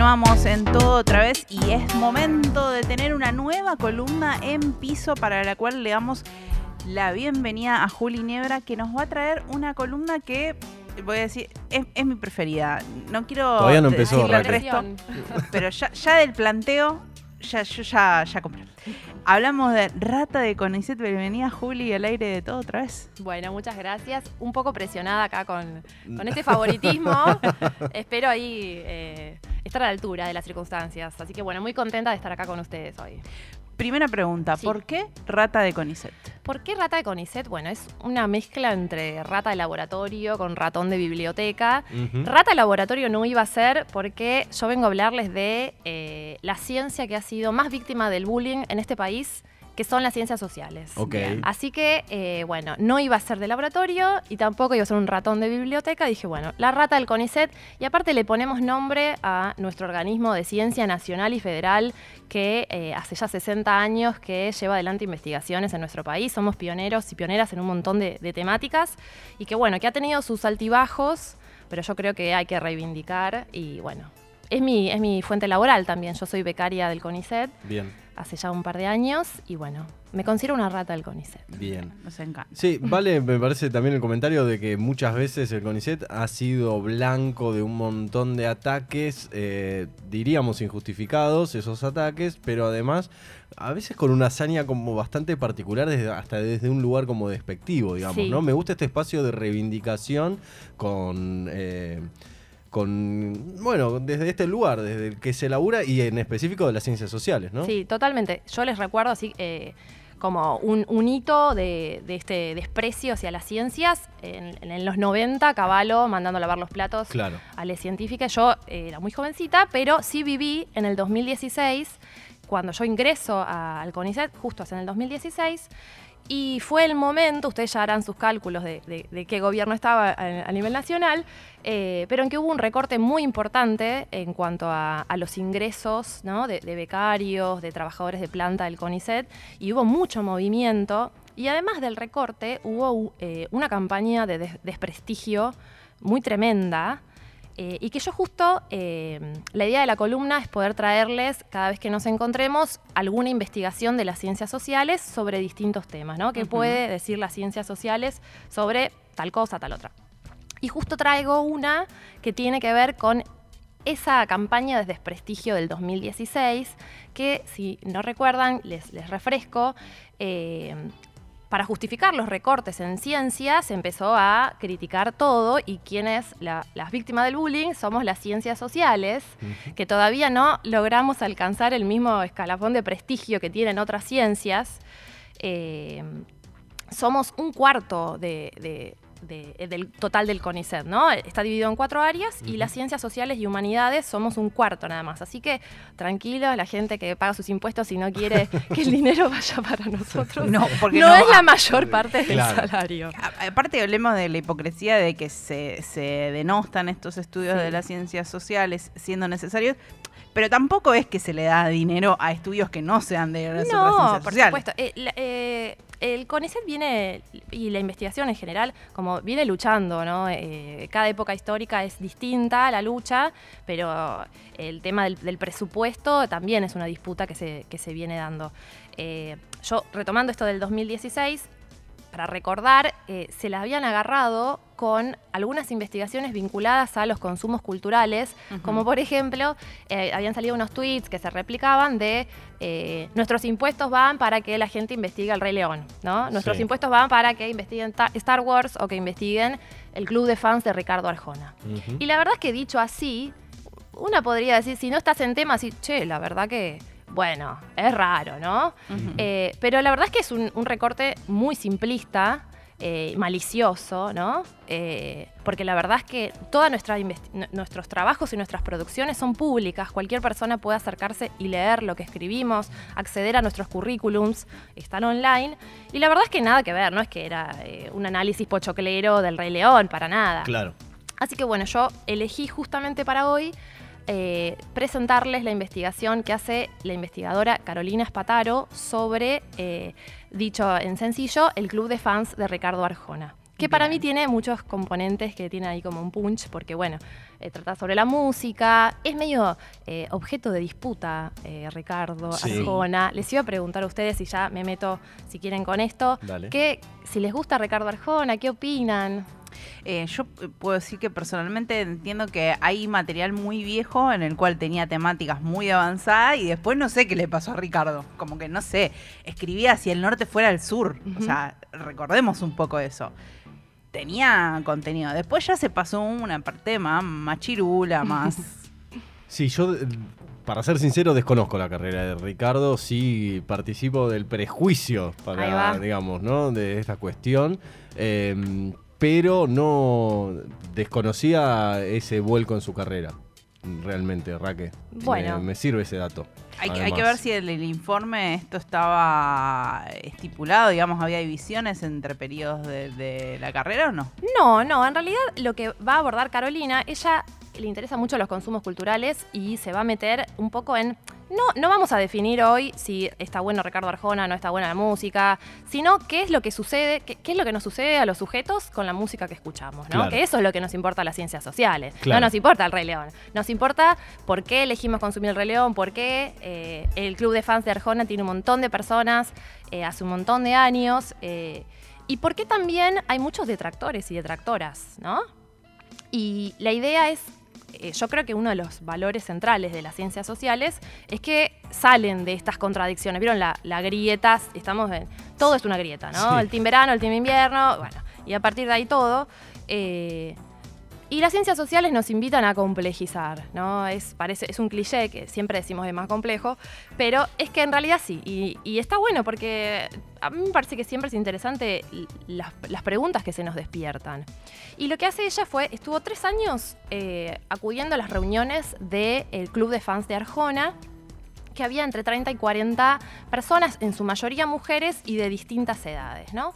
Continuamos en todo otra vez y es momento de tener una nueva columna en piso para la cual le damos la bienvenida a Juli Niebra que nos va a traer una columna que voy a decir es, mi preferida. No quiero Todavía no empezó, decirle el resto, pero ya, ya del planteo ya, yo ya, ya compré. Hablamos de Rata de Conicet. Bienvenida, Juli, al aire de todo otra vez. Bueno, muchas gracias. Un poco presionada acá con, con este favoritismo. Espero ahí eh, estar a la altura de las circunstancias. Así que bueno, muy contenta de estar acá con ustedes hoy. Primera pregunta, ¿por qué rata de Conicet? ¿Por qué rata de Conicet? Bueno, es una mezcla entre rata de laboratorio con ratón de biblioteca. Rata de laboratorio no iba a ser porque yo vengo a hablarles de eh, la ciencia que ha sido más víctima del bullying en este país que son las ciencias sociales. Así que, eh, bueno, no iba a ser de laboratorio y tampoco iba a ser un ratón de biblioteca. Dije, bueno, la rata del CONICET y aparte le ponemos nombre a nuestro organismo de ciencia nacional y federal que eh, hace ya 60 años que lleva adelante investigaciones en nuestro país. Somos pioneros y pioneras en un montón de, de temáticas y que, bueno, que ha tenido sus altibajos, pero yo creo que hay que reivindicar y, bueno, es mi, es mi fuente laboral también. Yo soy becaria del CONICET. Bien. Hace ya un par de años y bueno, me considero una rata del CONICET. Bien. Nos encanta. Sí, vale, me parece también el comentario de que muchas veces el CONICET ha sido blanco de un montón de ataques, eh, diríamos injustificados esos ataques, pero además a veces con una hazaña como bastante particular, desde, hasta desde un lugar como despectivo, digamos, ¿no? Me gusta este espacio de reivindicación con... Eh, con, bueno, desde este lugar, desde el que se labura y en específico de las ciencias sociales, ¿no? Sí, totalmente. Yo les recuerdo así eh, como un, hito de, este desprecio hacia las ciencias. En, los 90, Caballo mandando a lavar los platos a la científica. Yo eh, era muy jovencita, pero sí viví en el 2016, cuando yo ingreso al CONICET, justo en el 2016, y fue el momento, ustedes ya harán sus cálculos de, qué gobierno estaba a, nivel nacional, eh, pero en que hubo un recorte muy importante en cuanto a, los ingresos de, becarios, de trabajadores de planta del CONICET, y hubo mucho movimiento. Y además del recorte, hubo eh, una campaña de desprestigio muy tremenda eh, y que yo justo, eh, la idea de la columna es poder traerles, cada vez que nos encontremos, alguna investigación de las ciencias sociales sobre distintos temas, ¿no? ¿Qué puede decir las ciencias sociales sobre tal cosa, tal otra? Y justo traigo una que tiene que ver con esa campaña de desprestigio del 2016, que si no recuerdan, les, les refresco, eh, para justificar los recortes en ciencias, se empezó a criticar todo y quienes, las víctimas del bullying, somos las ciencias sociales, que todavía no logramos alcanzar el mismo escalafón de prestigio que tienen otras ciencias. Eh, somos un cuarto de eh, del total del CONICET, ¿no? Está dividido en cuatro áreas y las ciencias sociales y humanidades somos un cuarto nada más. Así que tranquilos, la gente que paga sus impuestos y no quiere que el dinero vaya para nosotros. No, porque no, es la mayor parte del salario. Aparte hablemos de la hipocresía de que se, denostan estos estudios de las ciencias sociales siendo necesarios. Pero tampoco es que se le da dinero a estudios que no sean de las no, por supuesto. Eh, eh, el CONICET viene, y la investigación en general, como viene luchando, ¿no? Eh, cada época histórica es distinta la lucha, pero el tema del, presupuesto también es una disputa que se, que se viene dando. Eh, yo, retomando esto del 2016, para recordar, eh, se la habían agarrado con algunas investigaciones vinculadas a los consumos culturales, como por ejemplo, eh, habían salido unos tweets que se replicaban de eh, nuestros impuestos van para que la gente investigue el Rey León, ¿no? Nuestros impuestos van para que investiguen Star Wars o que investiguen el club de fans de Ricardo Arjona. Y la verdad es que dicho así, una podría decir, si no estás en tema, así, che, la verdad que bueno, es raro, ¿no? Eh, pero la verdad es que es un, recorte muy simplista, eh, malicioso, ¿no? Eh, porque la verdad es que todos nuestros trabajos y nuestras producciones son públicas. Cualquier persona puede acercarse y leer lo que escribimos, acceder a nuestros currículums, están online. Y la verdad es que nada que ver, no es que era un análisis pochoclero del Rey León, para nada. Claro. Así que bueno, yo elegí justamente para hoy eh, presentarles la investigación que hace la investigadora Carolina Espataro sobre, eh, dicho en sencillo, el club de fans de Ricardo Arjona que para mí tiene muchos componentes que tiene ahí como un punch, porque bueno, eh, trata sobre la música, es medio eh, objeto de disputa, eh, Ricardo, Arjona. Les iba a preguntar a ustedes si ya me meto, si quieren con esto, que si les gusta Ricardo Arjona, ¿qué opinan? Yo puedo decir que personalmente entiendo que hay material muy viejo en el cual tenía temáticas muy avanzadas y después no sé qué le pasó a Ricardo. Como que no sé, escribía si el norte fuera el sur. O sea, recordemos un poco eso tenía contenido. Después ya se pasó una parte más machirula, más. Sí, yo, para ser sincero, desconozco la carrera de Ricardo. Sí participo del prejuicio, para, digamos, ¿no? De esta cuestión. Em, pero no desconocía ese vuelco en su carrera. Realmente, Raque. Bueno. me sirve ese dato. Hay, que ver si el, el, informe esto estaba estipulado, digamos, había divisiones entre periodos de, de la carrera o no. No, no, en realidad lo que va a abordar Carolina, ella le interesa mucho los consumos culturales y se va a meter un poco en. No, no vamos a definir hoy si está bueno Ricardo Arjona, no está buena la música, sino qué es lo que sucede, qué, es lo que nos sucede a los sujetos con la música que escuchamos, ¿no? Que eso es lo que nos importa a las ciencias sociales. No nos importa el Rey León. Nos importa por qué elegimos consumir el Rey León, por qué eh, el club de fans de Arjona tiene un montón de personas eh, hace un montón de años. Eh, y por qué también hay muchos detractores y detractoras, ¿no? Y la idea es eh, yo creo que uno de los valores centrales de las ciencias sociales es que salen de estas contradicciones. ¿Vieron la, la grieta? Estamos en, todo es una grieta, ¿no? El team verano, el team invierno, bueno, y a partir de ahí todo. Eh, y las ciencias sociales nos invitan a complejizar, ¿no? Es, parece, es un cliché que siempre decimos es más complejo, pero es que en realidad sí. Y, está bueno porque a mí me parece que siempre es interesante las, preguntas que se nos despiertan. Y lo que hace ella fue, estuvo tres años eh, acudiendo a las reuniones del club de fans de Arjona, que había entre 30 y 40 personas, en su mayoría mujeres y de distintas edades, ¿no?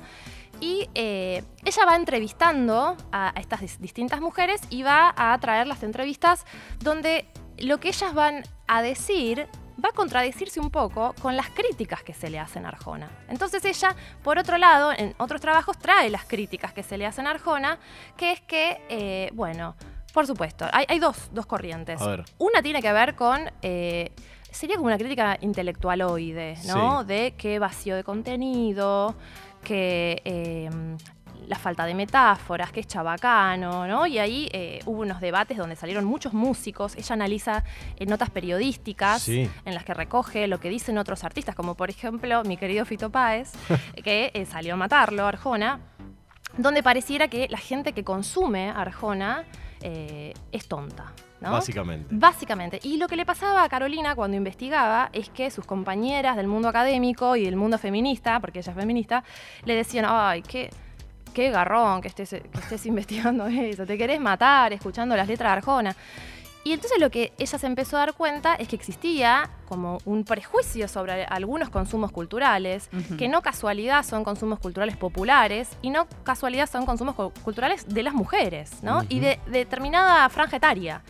Y eh, ella va entrevistando a, estas distintas mujeres y va a traer las entrevistas donde lo que ellas van a decir va a contradecirse un poco con las críticas que se le hacen a Arjona. Entonces ella, por otro lado, en otros trabajos trae las críticas que se le hacen a Arjona, que es que, eh, bueno, por supuesto, hay, dos, corrientes. Una tiene que ver con... Eh, sería como una crítica intelectualoide, ¿no? De qué vacío de contenido, que em, la falta de metáforas, que es chabacano, ¿no? Y ahí eh, hubo unos debates donde salieron muchos músicos. Ella analiza eh, notas periodísticas en las que recoge lo que dicen otros artistas, como por ejemplo mi querido Fito Páez, que eh, salió a matarlo, Arjona, donde pareciera que la gente que consume Arjona es tonta. Básicamente. Básicamente. Y lo que le pasaba a Carolina cuando investigaba es que sus compañeras del mundo académico y del mundo feminista, porque ella es feminista, le decían, ay, qué, qué garrón que estés, que estés investigando eso, te querés matar escuchando las letras de Arjona. Y entonces lo que ella se empezó a dar cuenta es que existía como un prejuicio sobre algunos consumos culturales, que no casualidad son consumos culturales populares y no casualidad son consumos culturales de las mujeres, ¿no? Y de, de determinada franja etaria.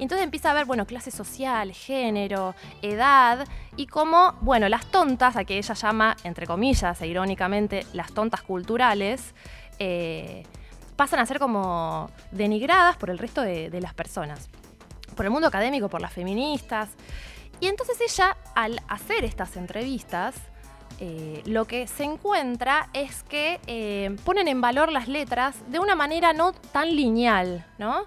Y entonces empieza a ver, bueno, clase social, género, edad, y cómo, bueno, las tontas, a que ella llama, entre comillas e irónicamente, las tontas culturales, eh, pasan a ser como denigradas por el resto de, las personas, por el mundo académico, por las feministas. Y entonces ella, al hacer estas entrevistas, eh, lo que se encuentra es que eh, ponen en valor las letras de una manera no tan lineal, ¿no?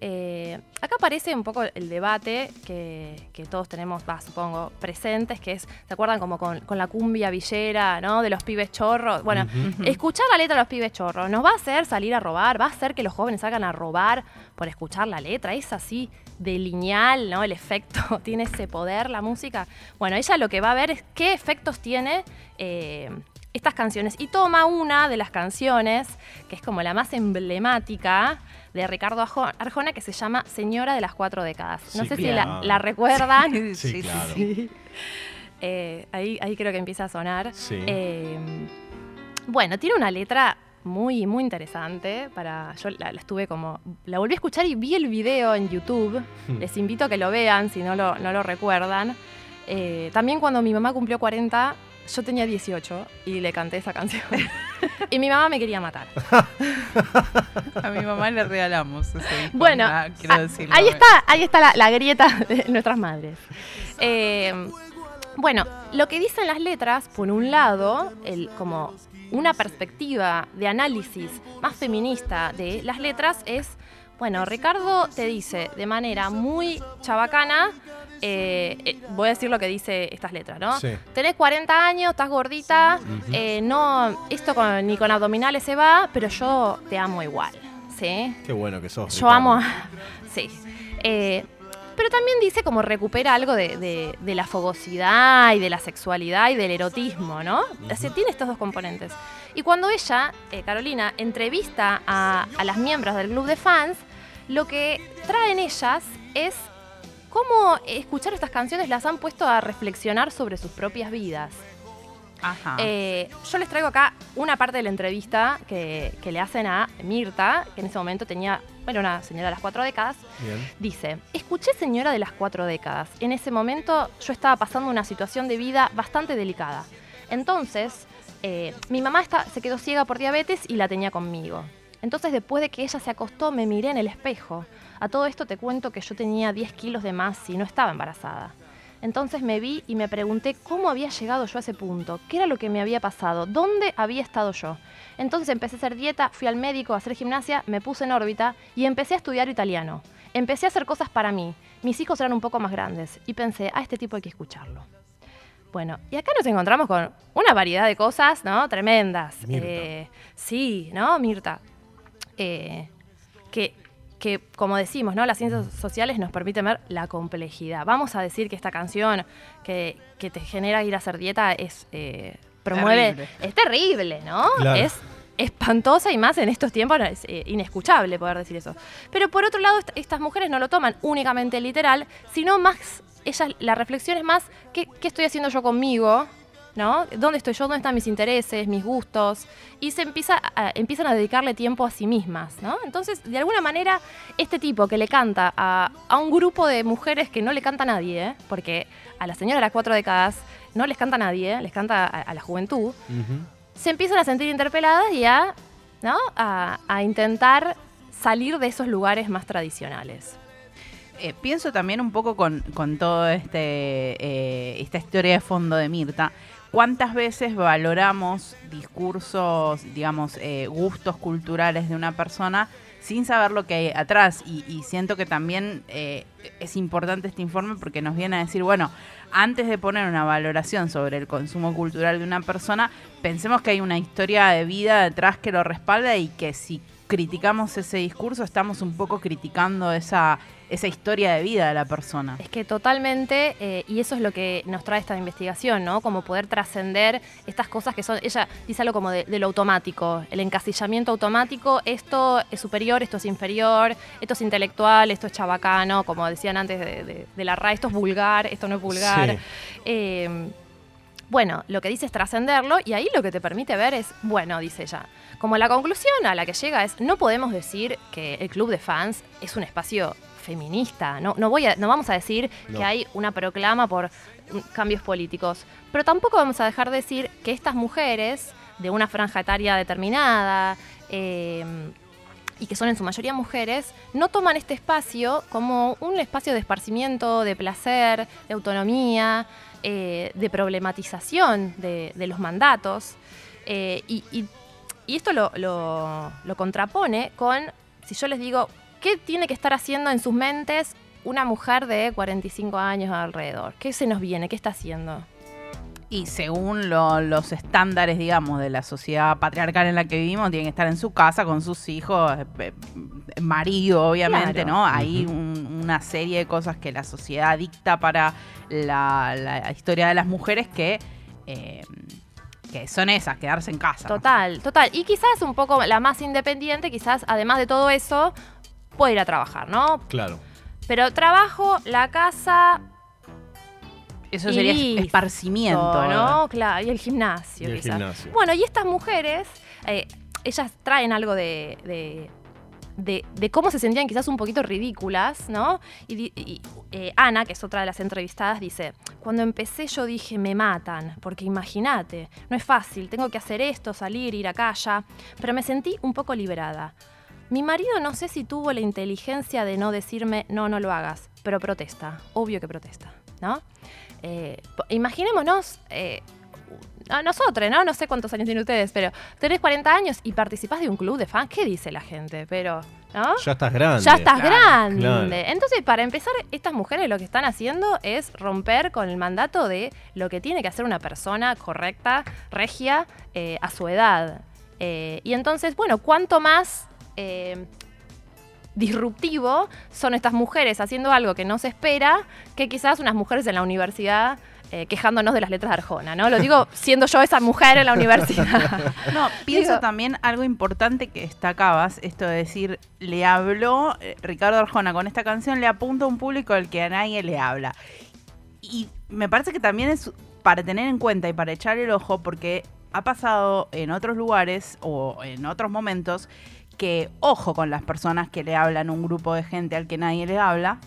Eh, acá aparece un poco el debate que, todos tenemos, supongo, presentes, que es, ¿se acuerdan como con, la cumbia villera, ¿no? De los pibes chorros. Bueno, escuchar la letra de los pibes chorros nos va a hacer salir a robar, va a hacer que los jóvenes salgan a robar por escuchar la letra. Es así de lineal, ¿no? El efecto, tiene ese poder la música. Bueno, ella lo que va a ver es qué efectos tiene. Eh, estas canciones y toma una de las canciones que es como la más emblemática de Ricardo Arjona que se llama Señora de las Cuatro Décadas. No sé si la, recuerdan. sí, claro. Eh, ahí, ahí creo que empieza a sonar. Eh, bueno, tiene una letra muy, muy interesante. Para, yo la, estuve como. La volví a escuchar y vi el video en YouTube. Hmm. Les invito a que lo vean si no lo, no lo recuerdan. Eh, también cuando mi mamá cumplió 40, yo tenía 18 y le canté esa canción. y mi mamá me quería matar. A mi mamá le regalamos ese Bueno, ahí está, ahí está la, grieta de nuestras madres. Eh, bueno, lo que dicen las letras, por un lado, el, como una perspectiva de análisis más feminista de las letras es, bueno, Ricardo te dice de manera muy chabacana, eh, eh, voy a decir lo que dice estas letras, ¿no? Sí. Tenés 40 años, estás gordita, eh, no, esto ni con abdominales se va, pero yo te amo igual, ¿sí? Qué bueno que sos. Yo amo, sí. pero también dice como recupera algo de, la fogosidad y de la sexualidad y del erotismo, ¿no? tiene estos dos componentes. Y cuando ella, Carolina, entrevista a, a las miembros del club de fans, lo que traen ellas es cómo escuchar estas canciones las han puesto a reflexionar sobre sus propias vidas. Ajá. Eh, yo les traigo acá una parte de la entrevista que, le hacen a Mirta, que en ese momento tenía, bueno, una señora de las cuatro décadas. Dice, escuché señora de las cuatro décadas. En ese momento yo estaba pasando una situación de vida bastante delicada. Entonces, eh, mi mamá se quedó ciega por diabetes y la tenía conmigo. Entonces, después de que ella se acostó, me miré en el espejo. A todo esto te cuento que yo tenía 10 kilos de más y no estaba embarazada. Entonces me vi y me pregunté cómo había llegado yo a ese punto, qué era lo que me había pasado, dónde había estado yo. Entonces empecé a hacer dieta, fui al médico a hacer gimnasia, me puse en órbita y empecé a estudiar italiano. Empecé a hacer cosas para mí. Mis hijos eran un poco más grandes y pensé, a este tipo hay que escucharlo. Bueno, y acá nos encontramos con una variedad de cosas, ¿no? Tremendas. Eh, sí, ¿no, Mirta? Eh, que que, como decimos, ¿no? Las ciencias sociales nos permiten ver la complejidad. Vamos a decir que esta canción que, te genera ir a hacer dieta es eh, promueve. Es terrible, ¿no? Es espantosa y más en estos tiempos es eh, inescuchable poder decir eso. Pero por otro lado, estas mujeres no lo toman únicamente literal, sino más, ellas, la reflexión es más, ¿qué, qué estoy haciendo yo conmigo? ¿No? ¿Dónde estoy yo? ¿Dónde están mis intereses, mis gustos? Y se empieza empiezan a dedicarle tiempo a sí mismas, ¿no? Entonces, de alguna manera, este tipo que le canta a, un grupo de mujeres que no le canta a nadie, ¿eh? porque a la señora de las cuatro décadas no les canta a nadie, ¿eh? les canta a, la juventud, se empiezan a sentir interpeladas y a, ¿no? a, intentar salir de esos lugares más tradicionales. Eh, pienso también un poco con, con todo este esta historia de fondo de Mirta, ¿Cuántas veces valoramos discursos, digamos, eh, gustos culturales de una persona sin saber lo que hay atrás? Y, siento que también eh, es importante este informe porque nos viene a decir, bueno, antes de poner una valoración sobre el consumo cultural de una persona, pensemos que hay una historia de vida detrás que lo respalda y que si criticamos ese discurso estamos un poco criticando esa esa historia de vida de la persona. Es que totalmente, eh, y eso es lo que nos trae esta investigación, ¿no? Como poder trascender estas cosas que son, ella dice algo como de, lo automático, el encasillamiento automático, esto es superior, esto es inferior, esto es intelectual, esto es chabacano, como decían antes de, la RAE, esto es vulgar, esto no es vulgar. Eh, bueno, lo que dice es trascenderlo y ahí lo que te permite ver es, bueno, dice ella, como la conclusión a la que llega es, no podemos decir que el club de fans es un espacio feminista. No, no, voy a, no vamos a decir que hay una proclama por cambios políticos, pero tampoco vamos a dejar de decir que estas mujeres de una franja etaria determinada, em, y que son en su mayoría mujeres, no toman este espacio como un espacio de esparcimiento, de placer, de autonomía, eh, de problematización de, los mandatos. Eh, y, esto lo, lo contrapone con, si yo les digo, ¿Qué tiene que estar haciendo en sus mentes una mujer de 45 años alrededor? ¿Qué se nos viene? ¿Qué está haciendo? Y según los estándares, digamos, de la sociedad patriarcal en la que vivimos, tiene que estar en su casa con sus hijos, eh, marido, obviamente, ¿no? Hay una serie de cosas que la sociedad dicta para la, historia de las mujeres que... Eh, que son esas, quedarse en casa. Total, total. Y quizás un poco la más independiente, quizás además de todo eso, puedo ir a trabajar, ¿no? Claro. Pero trabajo, la casa. Eso sería esparcimiento, ¿no? Claro, y el gimnasio, el Gimnasio. Bueno, y estas mujeres, eh, ellas traen algo de, de, cómo se sentían quizás un poquito ridículas, ¿no? Y, eh, Ana, que es otra de las entrevistadas, dice, cuando empecé yo dije, me matan, porque imagínate, no es fácil, tengo que hacer esto, salir, ir acá, allá, pero me sentí un poco liberada. Mi marido no sé si tuvo la inteligencia de no decirme, no, no lo hagas, pero protesta, obvio que protesta, ¿no? Eh, imaginémonos eh, a nosotros, ¿no? No sé cuántos años tienen ustedes, pero tenés 40 años y participás de un club de fans, ¿qué dice la gente? Pero, ¿no? Ya estás grande. Ya estás grande. Entonces, para empezar, estas mujeres lo que están haciendo es romper con el mandato de lo que tiene que hacer una persona correcta, regia, eh, a su edad. Eh, y entonces, bueno, ¿cuánto más eh, disruptivo son estas mujeres haciendo algo que no se espera que quizás unas mujeres en la universidad eh, quejándonos de las letras de Arjona, ¿no? Lo digo siendo yo esa mujer en la universidad. no, pienso también algo importante que destacabas, esto de decir, le habló eh, Ricardo Arjona con esta canción, le apunta a un público al que a nadie le habla. Y me parece que también es para tener en cuenta y para echar el ojo, porque ha pasado en otros lugares o en otros momentos que ojo con las personas que le hablan un grupo de gente al que nadie le habla.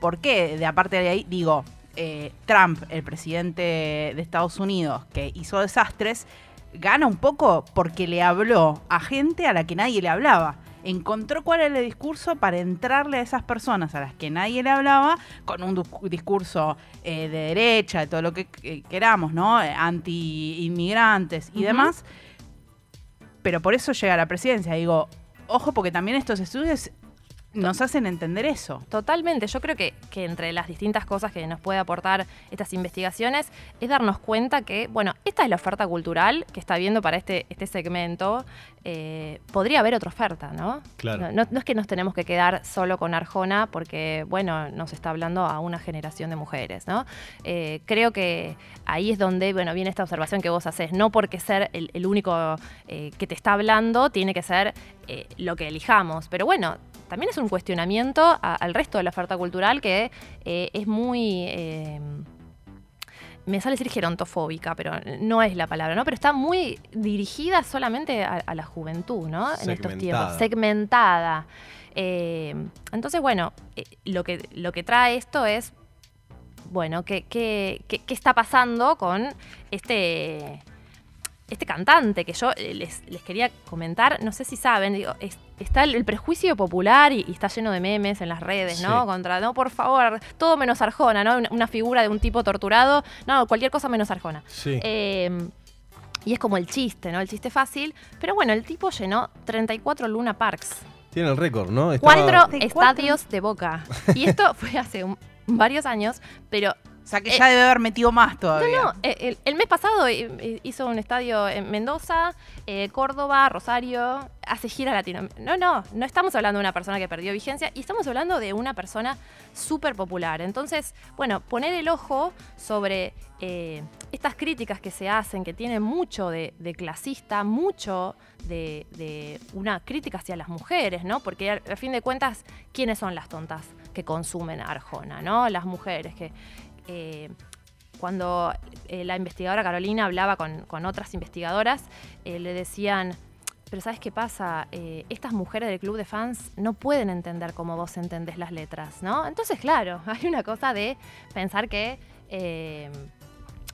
porque De aparte de ahí, digo, eh, Trump, el presidente de Estados Unidos, que hizo desastres, gana un poco porque le habló a gente a la que nadie le hablaba. Encontró cuál era el discurso para entrarle a esas personas a las que nadie le hablaba con un discurso eh, de derecha, de todo lo que queramos, ¿no? Anti-inmigrantes y demás. Pero por eso llega a la presidencia. Digo, ojo, porque también estos estudios nos hacen entender eso. Totalmente. Yo creo que, entre las distintas cosas que nos puede aportar estas investigaciones es darnos cuenta que, bueno, esta es la oferta cultural que está viendo para este, este segmento. Eh, podría haber otra oferta, ¿no? Claro. No, es que nos tenemos que quedar solo con Arjona porque, bueno, nos está hablando a una generación de mujeres, ¿no? Eh, creo que ahí es donde, bueno, viene esta observación que vos haces. No porque ser el, único eh, que te está hablando tiene que ser lo que elijamos. Pero bueno, también es un cuestionamiento al resto de la oferta cultural que eh, es muy... Eh, me sale decir gerontofóbica, pero no es la palabra, ¿no? Pero está muy dirigida solamente a, la juventud, ¿no? En estos tiempos. Segmentada. Eh, entonces, bueno, lo, que, lo que trae esto es, bueno, ¿qué, qué, qué está pasando con este este cantante que yo eh, les, quería comentar, no sé si saben, digo, está el, prejuicio popular y, está lleno de memes en las redes, ¿no? Contra, no, por favor, todo menos Arjona, ¿no? Una, figura de un tipo torturado, no, cualquier cosa menos Arjona. Sí. Em, y es como el chiste, ¿no? El chiste fácil. Pero bueno, el tipo llenó 34 Luna Parks. Tiene el récord, ¿no? Cuatro estadios de boca. Y esto fue hace varios años, pero o sea que ya debe haber metido más todavía. No, no, eh, el, mes pasado eh, hizo un estadio en Mendoza, eh, Córdoba, Rosario, hace gira latino. No, no, no estamos hablando de una persona que perdió vigencia y estamos hablando de una persona súper popular. Entonces, bueno, poner el ojo sobre estas críticas que se hacen, que tienen mucho de, clasista, mucho de, una crítica hacia las mujeres, ¿no? Porque a, fin de cuentas, ¿quiénes son las tontas que consumen Arjona, ¿no? Las mujeres que eh, cuando eh, la investigadora Carolina hablaba con, otras investigadoras, eh, le decían, pero ¿sabes qué pasa? estas mujeres del club de fans no pueden entender cómo vos entendés las letras, ¿no? Entonces, claro, hay una cosa de pensar que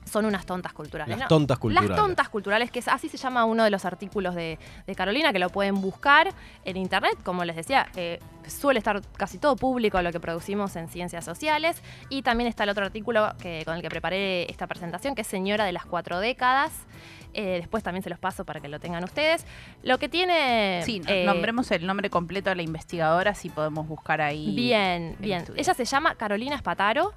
son unas tontas culturales. Las tontas culturales. Las tontas culturales, que es, así se llama uno de los artículos de, Carolina, que lo pueden buscar en internet. Como les decía, eh, suele estar casi todo público lo que producimos en ciencias sociales. Y también está el otro artículo que, con el que preparé esta presentación, que es Señora de las cuatro décadas. Eh, después también se los paso para que lo tengan ustedes. Lo que tiene. Sí, eh, nombremos el nombre completo de la investigadora, si podemos buscar ahí. Bien, bien. Ella se llama Carolina Spataro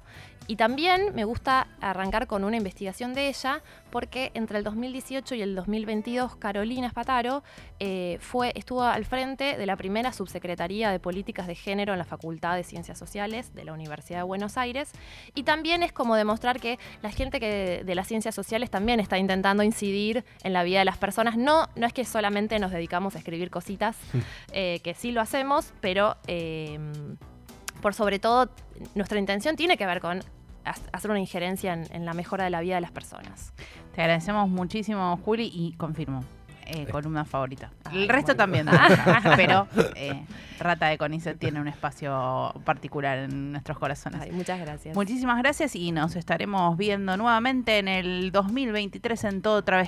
y también me gusta arrancar con una investigación de ella, porque entre el 2018 y el 2022, Carolina Spataro eh, fue, estuvo al frente de la primera subsecretaría de políticas de género en la Facultad de Ciencias Sociales de la Universidad de Buenos Aires. Y también es como demostrar que la gente que de las ciencias sociales también está intentando incidir en la vida de las personas. No, no es que solamente nos dedicamos a escribir cositas, eh, que sí lo hacemos, pero. Eh, por sobre todo, nuestra intención tiene que ver con hacer una injerencia en, la mejora de la vida de las personas. Te agradecemos muchísimo, Juli, y confirmo. eh, columna favorita. El resto también, pero eh, Rata de Conicet tiene un espacio particular en nuestros corazones. muchas gracias. Muchísimas gracias y nos estaremos viendo nuevamente en el 2023 en Todo Otra vez